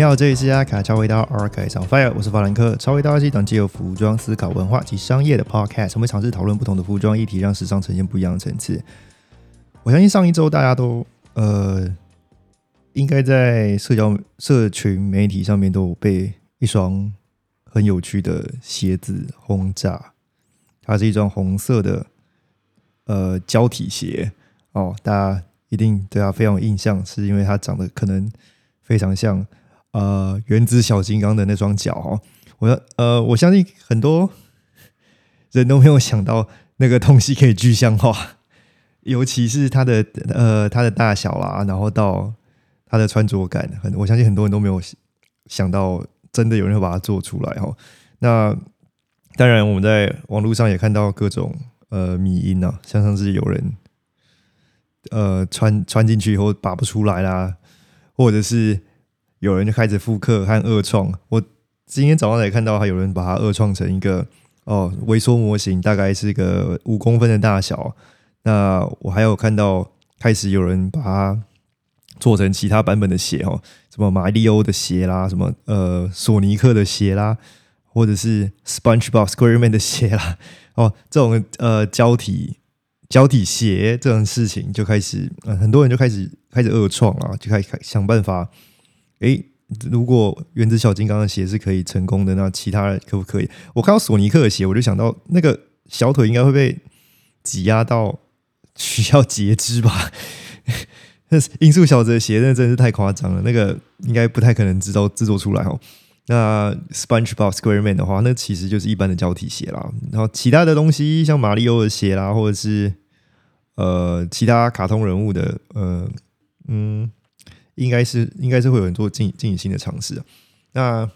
你好，这里是阿卡超回到 Arc on Fire，我是法兰克。超回到是一档既有服装思考、文化及商业的 Podcast，我们尝试讨论不同的服装议题，让时尚呈现不一样的层次。我相信上一周大家都呃，应该在社交社群媒体上面都有被一双很有趣的鞋子轰炸。它是一双红色的呃胶体鞋哦，大家一定对它非常有印象，是因为它长得可能非常像呃原子小金刚的那双脚哦。我呃我相信很多人都没有想到那个东西可以具象化，尤其是它的呃它的大小啦，然后到它的穿着感，很我相信很多人都没有想到，真的有人会把它做出来哦。那当然，我们在网络上也看到各种呃迷音啊，像上次有人呃穿穿进去以后拔不出来啦，或者是有人就开始复刻和二创。我今天早上才看到，还有人把它二创成一个哦微缩模型，大概是个五公分的大小。那我还有看到开始有人把它做成其他版本的鞋哦，什么马里欧的鞋啦，什么呃索尼克的鞋啦。或者是 SpongeBob SquareMan 的鞋啦，哦，这种呃胶体胶体鞋这种事情就开始，很多人就开始开始恶创啊，就开始想办法，诶，如果原子小金刚的鞋是可以成功的，那其他可不可以？我看到索尼克的鞋，我就想到那个小腿应该会被挤压到需要截肢吧？那音速小子的鞋那真是太夸张了，那个应该不太可能制造制作出来哦。那 SpongeBob SquareMan 的话，那其实就是一般的胶体鞋啦。然后其他的东西，像马里奥的鞋啦，或者是呃其他卡通人物的，呃嗯，应该是应该是会有人做进进行新的尝试。那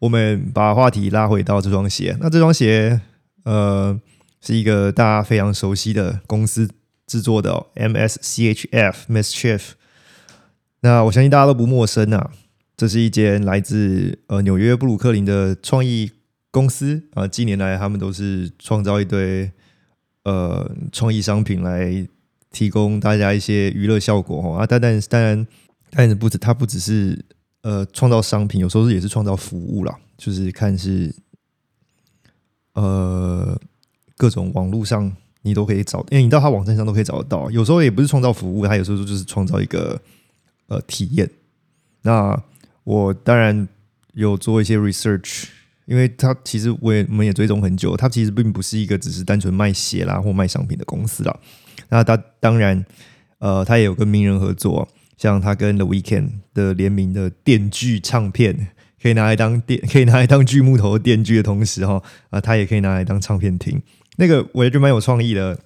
我们把话题拉回到这双鞋，那这双鞋呃是一个大家非常熟悉的公司制作的 MSCHF Mischief。那我相信大家都不陌生啊。这是一间来自呃纽约布鲁克林的创意公司啊，近年来他们都是创造一堆呃创意商品来提供大家一些娱乐效果哈啊，但但当然但是不止它不只是呃创造商品，有时候也是创造服务啦，就是看是呃各种网络上你都可以找，因为你到他网站上都可以找得到，有时候也不是创造服务，他有时候就是创造一个呃体验，那。我当然有做一些 research，因为他其实我也我们也追踪很久，他其实并不是一个只是单纯卖鞋啦或卖商品的公司啦。那他当然，呃，他也有跟名人合作，像他跟 The Weeknd 的联名的电锯唱片，可以拿来当电，可以拿来当锯木头的电锯的同时，哈啊，他也可以拿来当唱片听。那个我觉得蛮有创意的，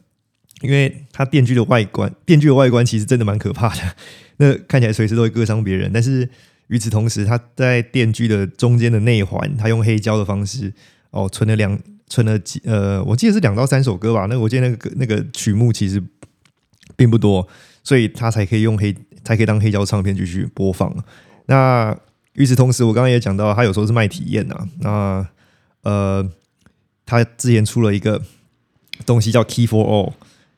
因为它电锯的外观，电锯的外观其实真的蛮可怕的，那看起来随时都会割伤别人，但是。与此同时，他在电锯的中间的内环，他用黑胶的方式哦，存了两存了几呃，我记得是两到三首歌吧。那我记得那个那个曲目其实并不多，所以他才可以用黑才可以当黑胶唱片继续播放。那与此同时，我刚刚也讲到，他有时候是卖体验呐。那呃，他之前出了一个东西叫 Key for All，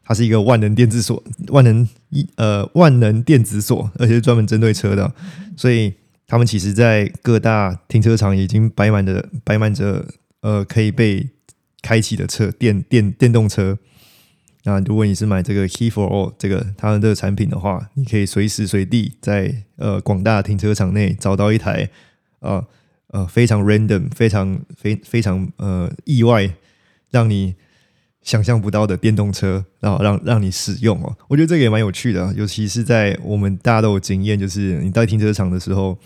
它是一个万能电子锁，万能一呃万能电子锁，而且是专门针对车的，所以。他们其实，在各大停车场已经摆满着摆满着呃可以被开启的车电电电动车。那如果你是买这个 Key for All 这个他们的产品的话，你可以随时随地在呃广大停车场内找到一台呃呃非常 random、非常非非常呃意外，让你想象不到的电动车，然后让让你使用哦。我觉得这个也蛮有趣的，尤其是在我们大家都有经验，就是你在停车场的时候。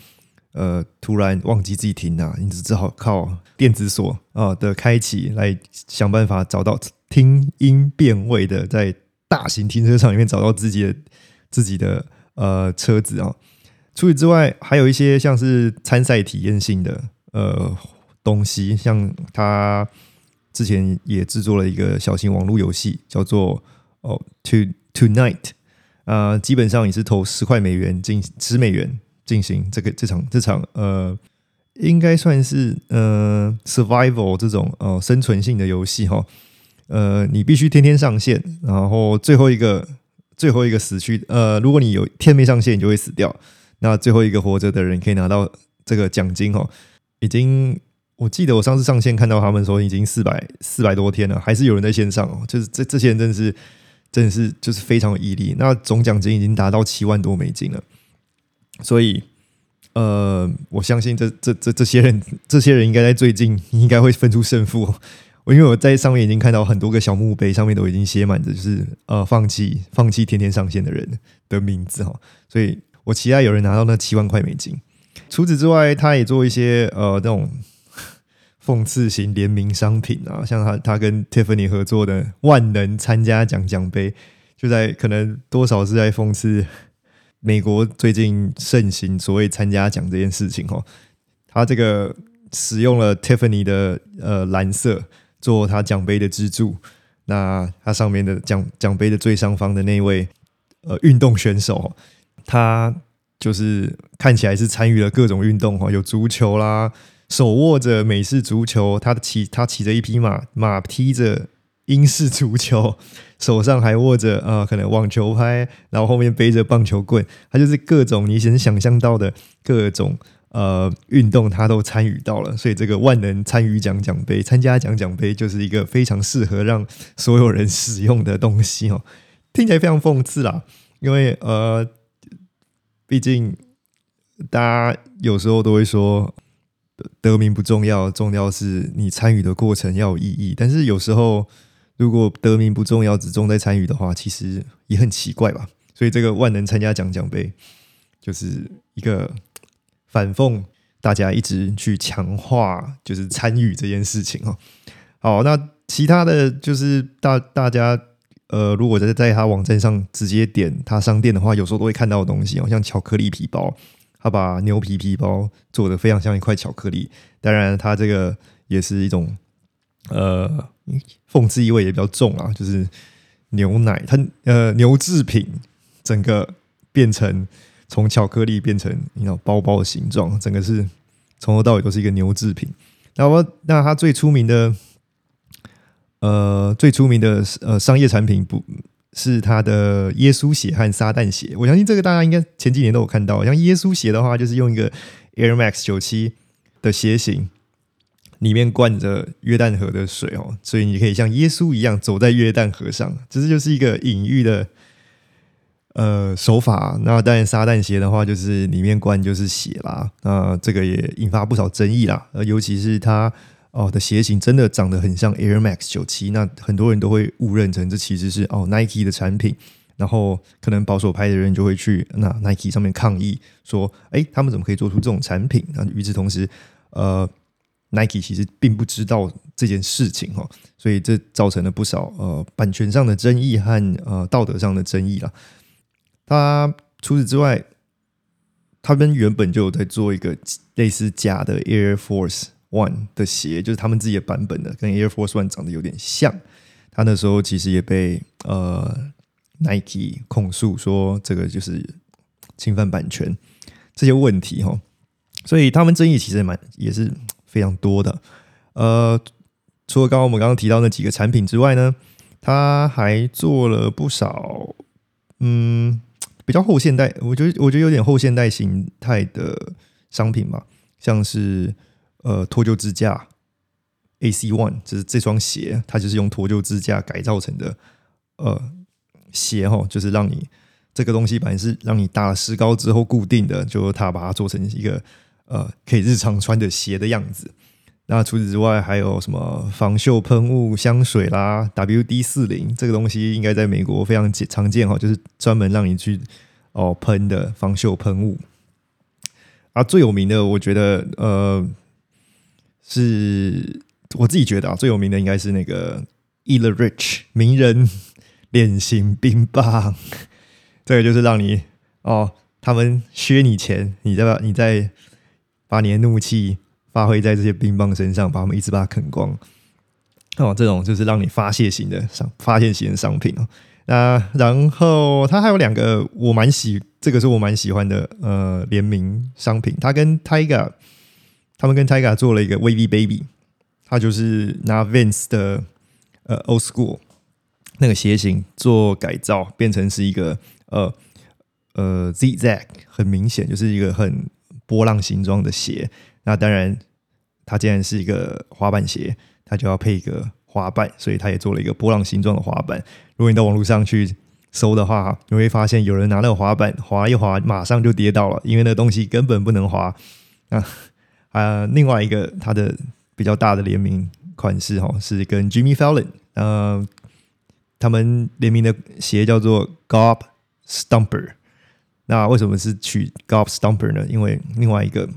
呃，突然忘记自己停了，你只好靠电子锁啊的开启来想办法找到听音辨位的，在大型停车场里面找到自己的自己的呃车子啊。除此之外，还有一些像是参赛体验性的呃东西，像他之前也制作了一个小型网络游戏，叫做哦 To Tonight 啊，基本上你是投十块美元进十美元。进行这个这场这场呃，应该算是呃 survival 这种呃生存性的游戏哈，呃，你必须天天上线，然后最后一个最后一个死去呃，如果你有天没上线，你就会死掉。那最后一个活着的人可以拿到这个奖金哦，已经我记得我上次上线看到他们说已经四百四百多天了，还是有人在线上哦，就是这这些人真的是真的是就是非常有毅力。那总奖金已经达到七万多美金了，所以呃，我相信这这这这些人这些人应该在最近应该会分出胜负。我因为我在上面已经看到很多个小墓碑，上面都已经写满着就是呃放弃放弃天天上线的人的名字哈，所以我期待有人拿到那七万块美金。除此之外，他也做一些呃那种讽刺型联名商品啊，像他他跟 Tiffany 合作的万能参加奖奖杯，就在可能多少是在讽刺美国最近盛行所谓参加奖这件事情哦。他这个使用了 Tiffany 的呃蓝色做他奖杯的支柱，那它上面的奖奖杯的最上方的那位呃运动选手，他。就是看起来是参与了各种运动哈，有足球啦，手握着美式足球，他骑他骑着一匹马，马踢着英式足球，手上还握着呃可能网球拍，然后后面背着棒球棍，他就是各种你能想象到的各种呃运动他都参与到了，所以这个万能参与奖奖杯、参加奖奖杯就是一个非常适合让所有人使用的东西哦，听起来非常讽刺啦，因为呃。毕竟，大家有时候都会说得名不重要，重要是你参与的过程要有意义。但是有时候，如果得名不重要，只重在参与的话，其实也很奇怪吧。所以这个万能参加奖奖杯，就是一个反讽大家一直去强化就是参与这件事情哦。好，那其他的就是大大家。呃，如果在在他网站上直接点他商店的话，有时候都会看到的东西哦，像巧克力皮包，他把牛皮皮包做的非常像一块巧克力。当然，他这个也是一种呃讽刺意味也比较重啊，就是牛奶它呃牛制品整个变成从巧克力变成你知道包包的形状，整个是从头到尾都是一个牛制品。那么，那它最出名的。呃，最出名的呃商业产品不是它的耶稣鞋和撒旦鞋。我相信这个大家应该前几年都有看到。像耶稣鞋的话，就是用一个 Air Max 九七的鞋型，里面灌着约旦河的水哦，所以你可以像耶稣一样走在约旦河上。这就是一个隐喻的呃手法。那当然，撒旦鞋的话，就是里面灌就是血啦。那这个也引发不少争议啦。呃，尤其是它。哦，的鞋型真的长得很像 Air Max 九七，那很多人都会误认成这其实是哦 Nike 的产品，然后可能保守派的人就会去那 Nike 上面抗议说，哎，他们怎么可以做出这种产品？那与此同时，呃，Nike 其实并不知道这件事情哈，所以这造成了不少呃版权上的争议和呃道德上的争议了。他除此之外，他们原本就有在做一个类似假的 Air Force。One 的鞋就是他们自己的版本的，跟 Air Force One 长得有点像。他那时候其实也被呃 Nike 控诉说这个就是侵犯版权这些问题哈，所以他们争议其实也蛮也是非常多的。呃，除了刚刚我们刚刚提到那几个产品之外呢，他还做了不少嗯比较后现代，我觉得我觉得有点后现代形态的商品吧，像是。呃，脱臼支架，AC One，就是这双鞋，它就是用脱臼支架改造成的。呃，鞋哈，就是让你这个东西本来是让你打了石膏之后固定的，就它把它做成一个呃可以日常穿的鞋的样子。那除此之外，还有什么防锈喷雾、香水啦，WD 四零这个东西应该在美国非常常见哈，就是专门让你去哦喷的防锈喷雾。啊，最有名的，我觉得呃。是我自己觉得啊，最有名的应该是那个 e l Rich 名人脸型冰棒，这个就是让你哦，他们削你钱，你再把你再把你的怒气发挥在这些冰棒身上，把他们一直把它啃光哦，这种就是让你发泄型的商发泄型的商品哦。那然后它还有两个我蛮喜，这个是我蛮喜欢的呃联名商品，它跟 Tiger。他们跟 Tiger 做了一个 Wavy Baby，它就是拿 Vans 的呃 Old School 那个鞋型做改造，变成是一个呃呃 Zigzag，很明显就是一个很波浪形状的鞋。那当然，它既然是一个滑板鞋，它就要配一个滑板，所以它也做了一个波浪形状的滑板。如果你到网络上去搜的话，你会发现有人拿那个滑板滑一滑，马上就跌倒了，因为那东西根本不能滑。啊啊，另外一个它的比较大的联名款式哈，是跟 Jimmy Fallon，呃，他们联名的鞋叫做 Gob Stumper。那为什么是取 Gob Stumper 呢？因为另外一个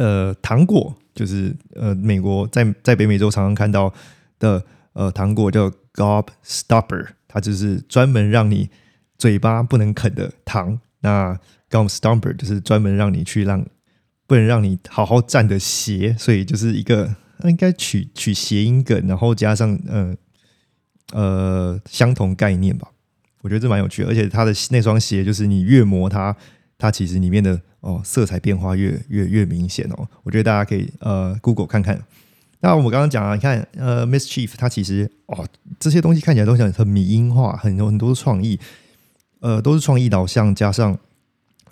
呃糖果，就是呃美国在在北美洲常常看到的呃糖果叫 Gob Stopper，它就是专门让你嘴巴不能啃的糖。那 Gobstopper 就是专门让你去让不能让你好好站的鞋，所以就是一个应该取取谐音梗，然后加上呃呃相同概念吧。我觉得这蛮有趣，而且它的那双鞋就是你越磨它，它其实里面的哦色彩变化越越越明显哦。我觉得大家可以呃 Google 看看。那我们刚刚讲啊，你看呃 Mischief 它其实哦这些东西看起来都很很迷音化，很多很多创意，呃都是创意导向加上。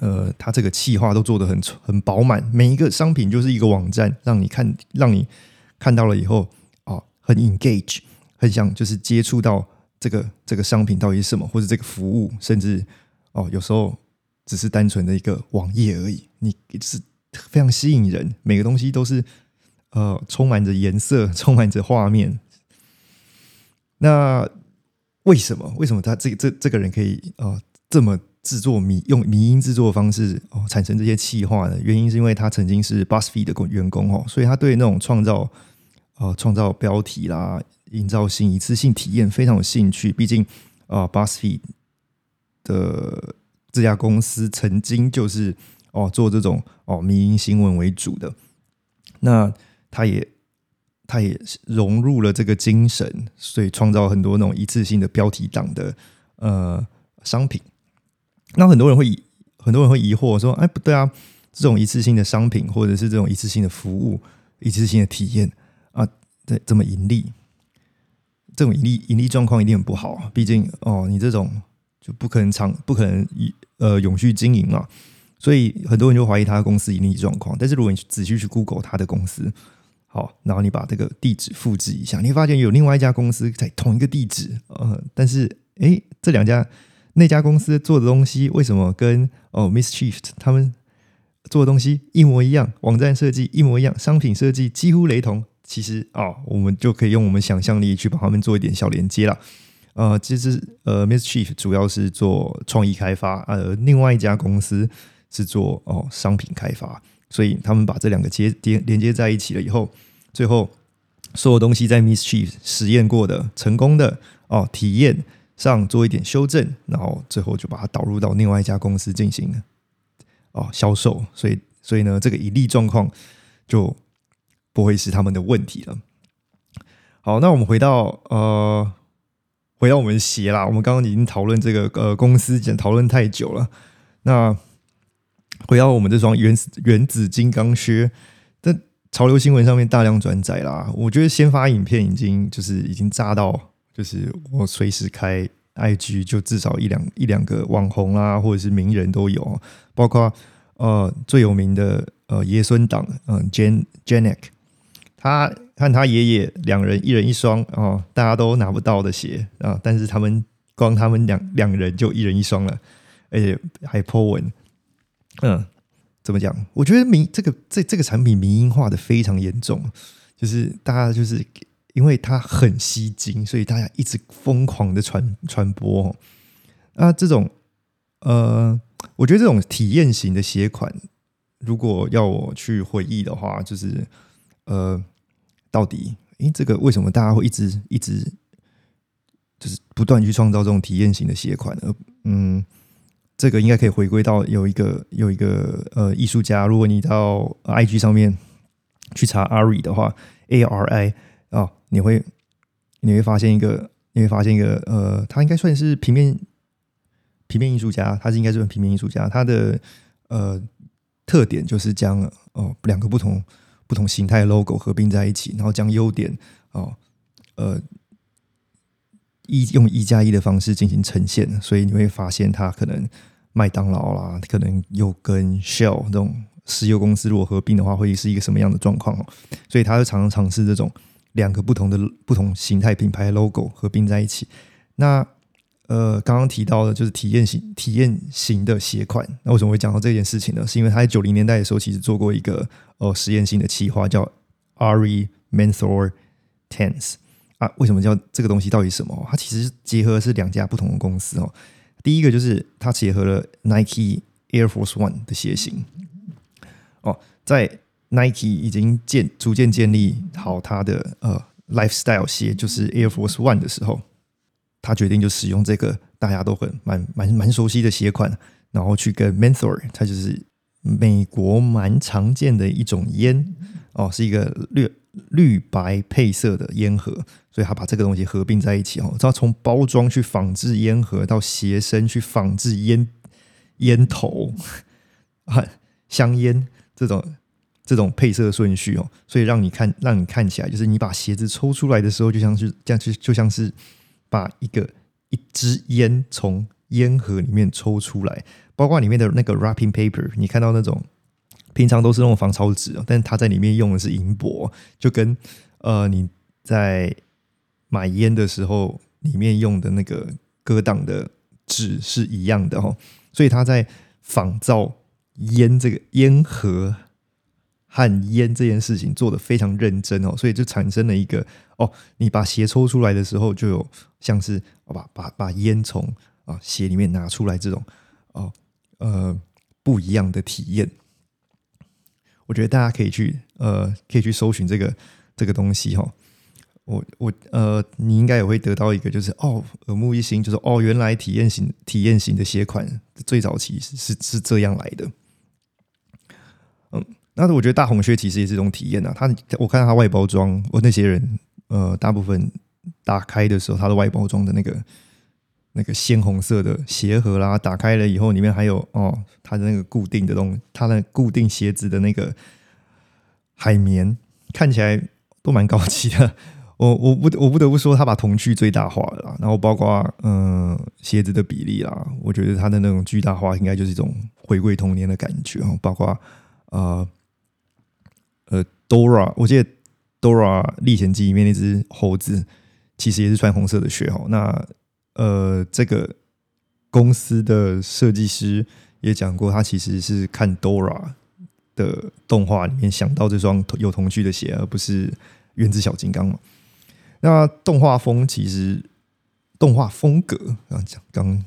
呃，它这个企划都做的很很饱满，每一个商品就是一个网站，让你看，让你看到了以后啊，很 engage，很想就是接触到这个这个商品到底是什么，或者这个服务，甚至哦，有时候只是单纯的一个网页而已，你是非常吸引人，每个东西都是呃充满着颜色，充满着画面。那为什么？为什么他这这这个人可以呃这么？制作迷用迷音制作方式哦，产生这些气话呢原因是因为他曾经是 BuzzFeed 的员工哦，所以他对那种创造呃创造标题啦、营造性一次性体验非常有兴趣。毕竟啊，BuzzFeed 的这家公司曾经就是哦做这种哦民营新闻为主的，那他也他也融入了这个精神，所以创造很多那种一次性的标题党的呃商品。那很多人会疑，很多人会疑惑说：“哎，不对啊，这种一次性的商品或者是这种一次性的服务、一次性的体验啊，这这么盈利，这种盈利盈利状况一定很不好啊！毕竟哦，你这种就不可能长，不可能以呃永续经营嘛。所以很多人就怀疑他的公司盈利状况。但是如果你仔细去 Google 他的公司，好，然后你把这个地址复制一下，你会发现有另外一家公司在同一个地址，呃，但是哎，这两家。那家公司做的东西为什么跟哦 Miss Chief 他们做的东西一模一样？网站设计一模一样，商品设计几乎雷同。其实啊，我们就可以用我们想象力去把他们做一点小连接了。呃，其实呃，Miss Chief 主要是做创意开发，呃，另外一家公司是做哦商品开发，所以他们把这两个接连连接在一起了以后，最后所有东西在 Miss Chief 实验过的成功的哦体验。上做一点修正，然后最后就把它导入到另外一家公司进行哦销售，所以所以呢，这个盈利状况就不会是他们的问题了。好，那我们回到呃，回到我们鞋啦。我们刚刚已经讨论这个呃公司，讲讨论太久了。那回到我们这双原原子金刚靴，在潮流新闻上面大量转载啦。我觉得先发影片已经就是已经炸到。就是我随时开 IG，就至少一两一两个网红啦，或者是名人都有，包括呃最有名的呃爷孙党，嗯，Jan Janek，他和他爷爷两人一人一双哦，大家都拿不到的鞋啊，但是他们光他们两两人就一人一双了，而且还 po 文，嗯，怎么讲？我觉得民这个这这个产品民营化的非常严重，就是大家就是。因为它很吸睛，所以大家一直疯狂的传传播。啊，这种呃，我觉得这种体验型的鞋款，如果要我去回忆的话，就是呃，到底诶，这个为什么大家会一直一直就是不断去创造这种体验型的鞋款？呃，嗯，这个应该可以回归到有一个有一个呃艺术家，如果你到 IG 上面去查 Ari 的话，A R I 啊。你会你会发现一个，你会发现一个，呃，他应该算是平面平面艺术家，他是应该是平面艺术家，他的呃特点就是将哦两个不同不同形态的 logo 合并在一起，然后将优点哦呃一用一加一的方式进行呈现，所以你会发现它可能麦当劳啦，可能又跟 Shell 这种石油公司如果合并的话，会是一个什么样的状况哦？所以他就常常尝试这种两个不同的不同形态品牌 logo 合并在一起。那呃，刚刚提到的就是体验型体验型的鞋款。那为什么会讲到这件事情呢？是因为他在九零年代的时候，其实做过一个呃实验性的企划，叫 Ari Menthol Tense 啊。为什么叫这个东西？到底什么？它其实结合是两家不同的公司哦。第一个就是它结合了 Nike Air Force One 的鞋型哦，在 Nike 已经建逐渐建立好它的呃 lifestyle 鞋，就是 Air Force One 的时候。他决定就使用这个大家都很蛮蛮蛮熟悉的鞋款，然后去跟 Menthol，它就是美国蛮常见的一种烟哦，是一个绿绿白配色的烟盒，所以他把这个东西合并在一起哦，他从包装去仿制烟盒，到鞋身去仿制烟烟头 啊香烟这种这种配色顺序哦，所以让你看让你看起来就是你把鞋子抽出来的时候，就像是这样，就就像是。把一个一支烟从烟盒里面抽出来，包括里面的那个 wrapping paper，你看到那种平常都是那种防潮纸哦，但是它在里面用的是银箔，就跟呃你在买烟的时候里面用的那个割档的纸是一样的哦，所以它在仿造烟这个烟盒。和烟这件事情做的非常认真哦，所以就产生了一个哦，你把鞋抽出来的时候，就有像是把把把烟从啊鞋里面拿出来这种哦呃不一样的体验。我觉得大家可以去呃可以去搜寻这个这个东西哈。我我呃你应该也会得到一个就是哦耳目一新，就是哦原来体验型体验型的鞋款最早期是是是这样来的，那我觉得大红靴其实也是一种体验呐。它我看它外包装，我那些人呃，大部分打开的时候，它的外包装的那个那个鲜红色的鞋盒啦，打开了以后，里面还有哦，它的那个固定的东，它的固定鞋子的那个海绵，看起来都蛮高级的。我我不我不得不说，它把童趣最大化了。然后包括嗯鞋子的比例啦，我觉得它的那种巨大化，应该就是一种回归童年的感觉哦。包括呃。，Dora，我记得 Dora《历险记》里面那只猴子，其实也是穿红色的靴哦。那呃，这个公司的设计师也讲过，他其实是看 Dora 的动画里面想到这双有童趣的鞋，而不是原子小金刚嘛。那动画风其实动画风格刚讲刚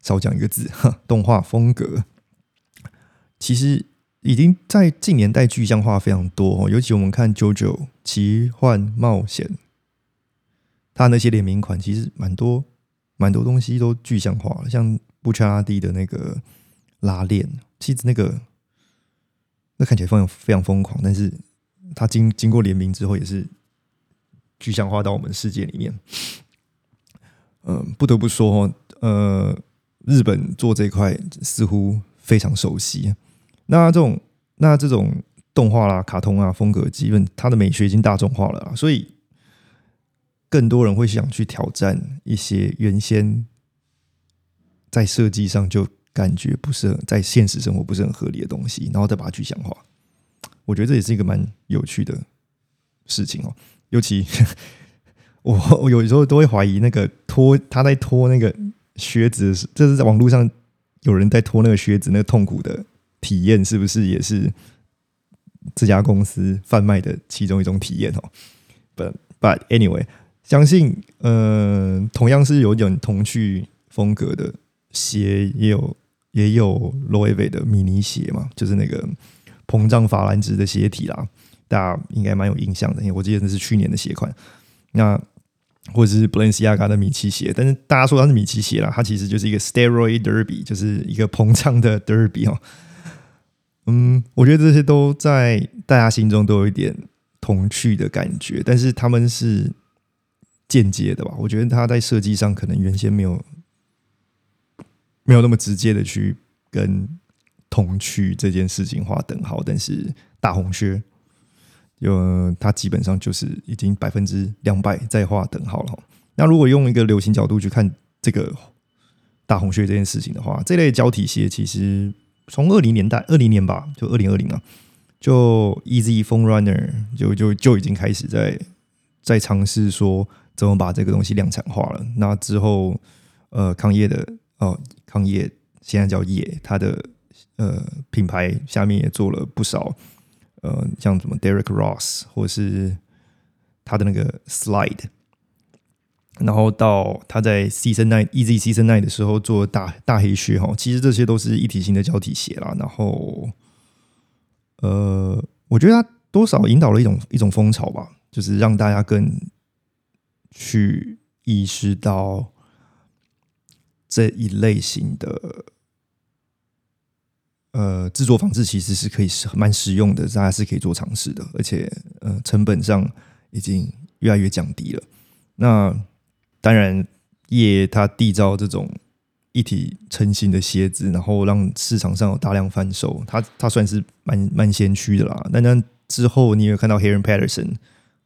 少讲一个字哈，动画风格其实。已经在近年代具象化非常多哦，尤其我们看《JoJo 奇幻冒险》，它那些联名款其实蛮多，蛮多东西都具象化了。像布查拉蒂的那个拉链，其实那个那看起来非常非常疯狂，但是它经经过联名之后，也是具象化到我们世界里面。嗯，不得不说哦，呃，日本做这块似乎非常熟悉。那这种那这种动画啦、卡通啊风格，基本它的美学已经大众化了，所以更多人会想去挑战一些原先在设计上就感觉不是很在现实生活不是很合理的东西，然后再把它具象化。我觉得这也是一个蛮有趣的事情哦。尤其 我我有时候都会怀疑那个脱他在脱那个靴子，这是在网络上有人在脱那个靴子，那个痛苦的。体验是不是也是这家公司贩卖的其中一种体验哦？But but anyway，相信呃，同样是有点童趣风格的鞋，也有也有 Loewe 的米尼鞋嘛，就是那个膨胀法兰兹的鞋体啦，大家应该蛮有印象的，因为我记得那是去年的鞋款。那或者是 Blenciaga 的米奇鞋，但是大家说它是米奇鞋啦，它其实就是一个 Steroid Derby，就是一个膨胀的 Derby 哦。嗯，我觉得这些都在大家心中都有一点童趣的感觉，但是他们是间接的吧？我觉得他在设计上可能原先没有没有那么直接的去跟童趣这件事情划等号，但是大红靴，有它基本上就是已经百分之两百在画等号了。那如果用一个流行角度去看这个大红靴这件事情的话，这类胶体鞋其实。从二零年代二零年吧，就二零二零啊，就 Easy Phone Runner 就就就已经开始在在尝试说怎么把这个东西量产化了。那之后，呃，康业的哦，康业现在叫业，它的呃品牌下面也做了不少，呃，像什么 Derek Ross 或者是他的那个 Slide。然后到他在 Season Nine Easy Season Nine 的时候做大大黑靴哈，其实这些都是一体型的胶体鞋啦。然后，呃，我觉得他多少引导了一种一种风潮吧，就是让大家更去意识到这一类型的呃制作方式其实是可以是蛮实用的，大家是可以做尝试的，而且呃成本上已经越来越降低了。那当然，业它缔造这种一体成型的鞋子，然后让市场上有大量贩售，它它算是蛮蛮先驱的啦。那那之后，你有看到 Heron Patterson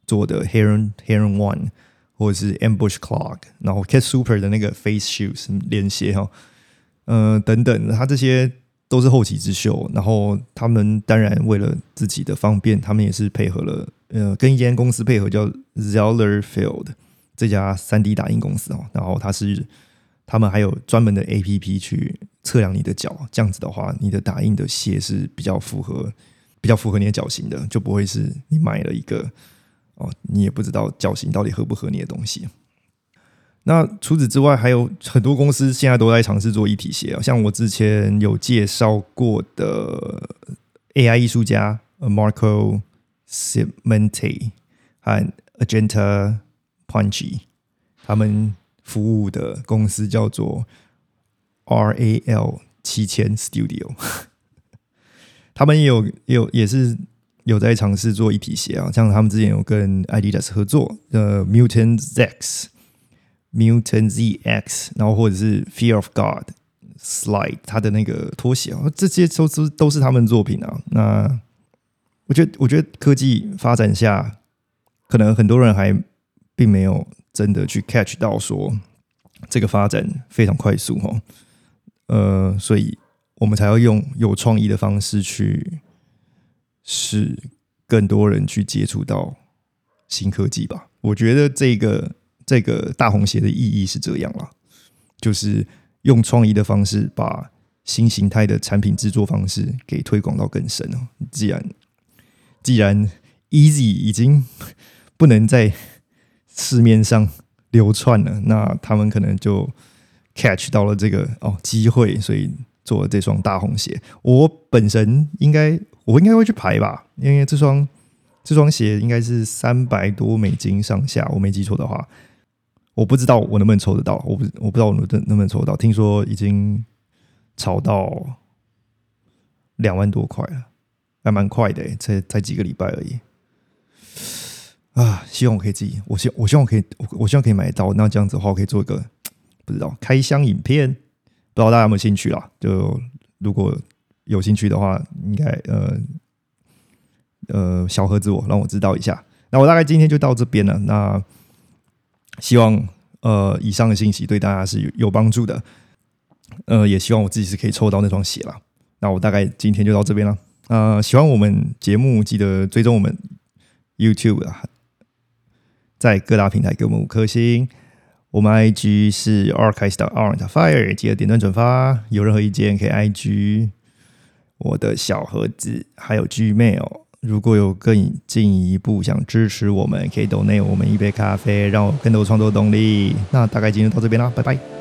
做的 Heron Heron One，或者是 Ambush Clog，然后 Cat Super 的那个 Face Shoes 连鞋哈，呃等等，它这些都是后起之秀。然后他们当然为了自己的方便，他们也是配合了呃跟一间公司配合叫 Zeller Field。这家三 D 打印公司哦，然后它是他们还有专门的 APP 去测量你的脚，这样子的话，你的打印的鞋是比较符合比较符合你的脚型的，就不会是你买了一个哦，你也不知道脚型到底合不合你的东西。那除此之外，还有很多公司现在都在尝试做一体鞋啊，像我之前有介绍过的 AI 艺术家 Marco Cementi 和 Agenta。Punchy，他们服务的公司叫做 RAL 七千 Studio，他们也有也有也是有在尝试做一体鞋啊，像他们之前有跟 Adidas 合作，呃，Mutant Z X、Mutant ZX，然后或者是 Fear of God Slide，他的那个拖鞋啊，这些都是都是他们的作品啊。那我觉得，我觉得科技发展下，可能很多人还。并没有真的去 catch 到说这个发展非常快速哈，呃，所以我们才要用有创意的方式去使更多人去接触到新科技吧。我觉得这个这个大红鞋的意义是这样了，就是用创意的方式把新形态的产品制作方式给推广到更深哦。既然既然 easy 已经不能再市面上流窜了，那他们可能就 catch 到了这个哦机会，所以做了这双大红鞋。我本身应该我应该会去排吧，因为这双这双鞋应该是三百多美金上下，我没记错的话，我不知道我能不能抽得到，我不我不知道我能能不能抽得到。听说已经炒到两万多块了，还蛮快的，才才几个礼拜而已。啊，希望我可以自己，我希我希望我可以，我希望可以买到。那这样子的话，我可以做一个 不知道开箱影片，不知道大家有没有兴趣啦？就如果有兴趣的话，应该呃呃小盒子我让我知道一下。那我大概今天就到这边了。那希望呃以上的信息对大家是有有帮助的。呃，也希望我自己是可以抽到那双鞋了。那我大概今天就到这边了。呃，喜欢我们节目，记得追踪我们 YouTube 啊。在各大平台给我们五颗星，我们 IG 是 archive 的 orange fire，记得点赞转发。有任何意见可以 IG 我的小盒子，还有 Gmail。如果有更进一步想支持我们，可以 donate 我们一杯咖啡，让我更多创作动力。那大概今天到这边啦，拜拜。